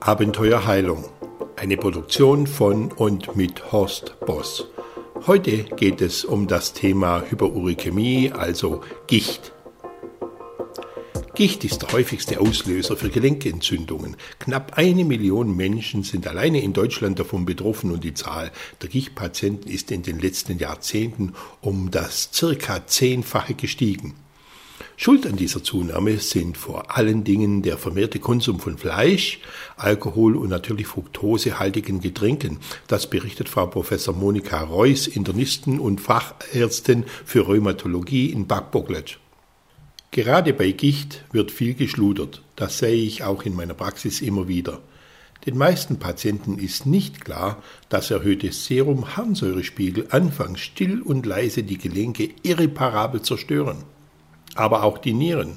Abenteuerheilung. Eine Produktion von und mit Horst Boss. Heute geht es um das Thema Hyperuricämie, also Gicht. Gicht ist der häufigste Auslöser für Gelenkentzündungen. Knapp eine Million Menschen sind alleine in Deutschland davon betroffen und die Zahl der Gichtpatienten ist in den letzten Jahrzehnten um das circa zehnfache gestiegen. Schuld an dieser Zunahme sind vor allen Dingen der vermehrte Konsum von Fleisch, Alkohol und natürlich fruktosehaltigen Getränken. Das berichtet Frau Professor Monika Reuss, Internisten und Fachärztin für Rheumatologie in Bad Bocklet. Gerade bei Gicht wird viel geschludert. Das sehe ich auch in meiner Praxis immer wieder. Den meisten Patienten ist nicht klar, dass erhöhte Serum-Harnsäurespiegel anfangs still und leise die Gelenke irreparabel zerstören. Aber auch die Nieren.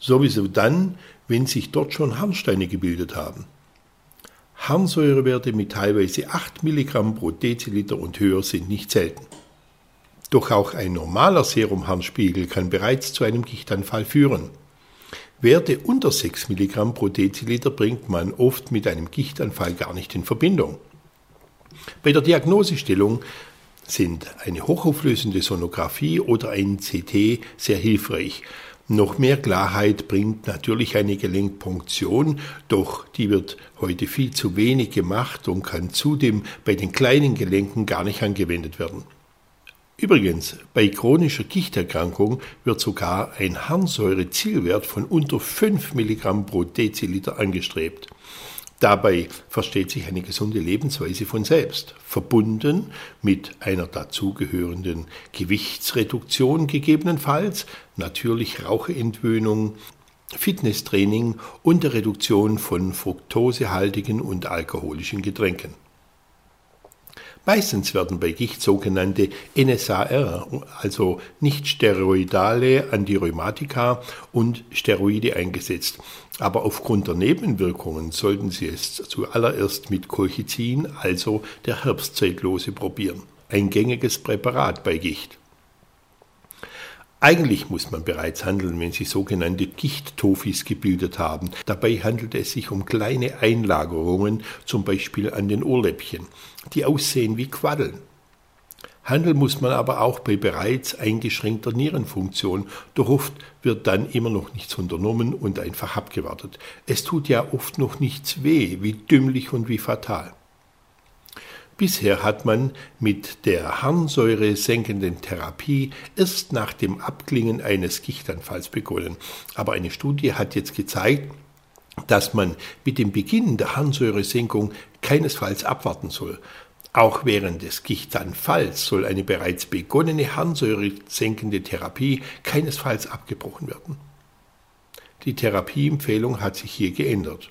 Sowieso dann, wenn sich dort schon Harnsteine gebildet haben. Harnsäurewerte mit teilweise 8 Milligramm pro Deziliter und höher sind nicht selten. Doch auch ein normaler Serumharnspiegel kann bereits zu einem Gichtanfall führen. Werte unter 6 Milligramm pro Deziliter bringt man oft mit einem Gichtanfall gar nicht in Verbindung. Bei der Diagnosestellung sind eine hochauflösende Sonographie oder ein CT sehr hilfreich. Noch mehr Klarheit bringt natürlich eine Gelenkpunktion, doch die wird heute viel zu wenig gemacht und kann zudem bei den kleinen Gelenken gar nicht angewendet werden. Übrigens, bei chronischer Gichterkrankung wird sogar ein Harnsäure-Zielwert von unter 5 Milligramm pro Deziliter angestrebt. Dabei versteht sich eine gesunde Lebensweise von selbst, verbunden mit einer dazugehörenden Gewichtsreduktion gegebenenfalls, natürlich Raucherentwöhnung, Fitnesstraining und der Reduktion von fruktosehaltigen und alkoholischen Getränken. Meistens werden bei Gicht sogenannte NSAR, also nicht steroidale Antirheumatika und Steroide eingesetzt. Aber aufgrund der Nebenwirkungen sollten Sie es zuallererst mit Colchicin, also der Herbstzeitlose, probieren. Ein gängiges Präparat bei Gicht. Eigentlich muss man bereits handeln, wenn sich sogenannte Gichttofis gebildet haben. Dabei handelt es sich um kleine Einlagerungen, zum Beispiel an den Ohrläppchen, die aussehen wie Quaddeln. Handeln muss man aber auch bei bereits eingeschränkter Nierenfunktion, doch oft wird dann immer noch nichts unternommen und einfach abgewartet. Es tut ja oft noch nichts weh, wie dümmlich und wie fatal. Bisher hat man mit der Harnsäure senkenden Therapie erst nach dem Abklingen eines Gichtanfalls begonnen. Aber eine Studie hat jetzt gezeigt, dass man mit dem Beginn der Harnsäuresenkung keinesfalls abwarten soll. Auch während des Gichtanfalls soll eine bereits begonnene harnsäuresenkende Therapie keinesfalls abgebrochen werden. Die Therapieempfehlung hat sich hier geändert.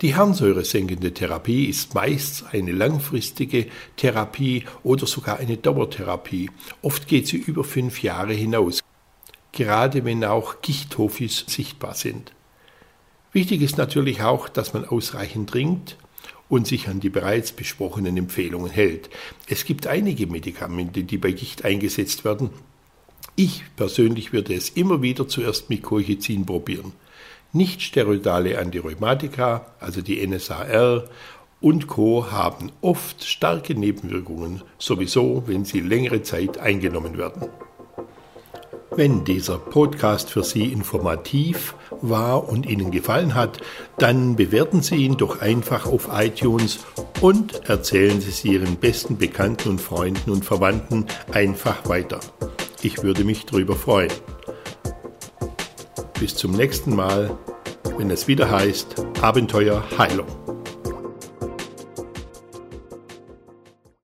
Die harnsäuresenkende Therapie ist meist eine langfristige Therapie oder sogar eine Dauertherapie. Oft geht sie über fünf Jahre hinaus, gerade wenn auch Gichthofis sichtbar sind. Wichtig ist natürlich auch, dass man ausreichend trinkt und sich an die bereits besprochenen Empfehlungen hält. Es gibt einige Medikamente, die bei Gicht eingesetzt werden. Ich persönlich würde es immer wieder zuerst mit Colchicin probieren. Nicht-steroidale Antirheumatika, also die NSAR und Co. haben oft starke Nebenwirkungen, sowieso wenn sie längere Zeit eingenommen werden. Wenn dieser Podcast für Sie informativ war und Ihnen gefallen hat, dann bewerten Sie ihn doch einfach auf iTunes und erzählen Sie es Ihren besten Bekannten und Freunden und Verwandten einfach weiter. Ich würde mich darüber freuen. Bis zum nächsten Mal, wenn es wieder heißt Abenteuer Heilung.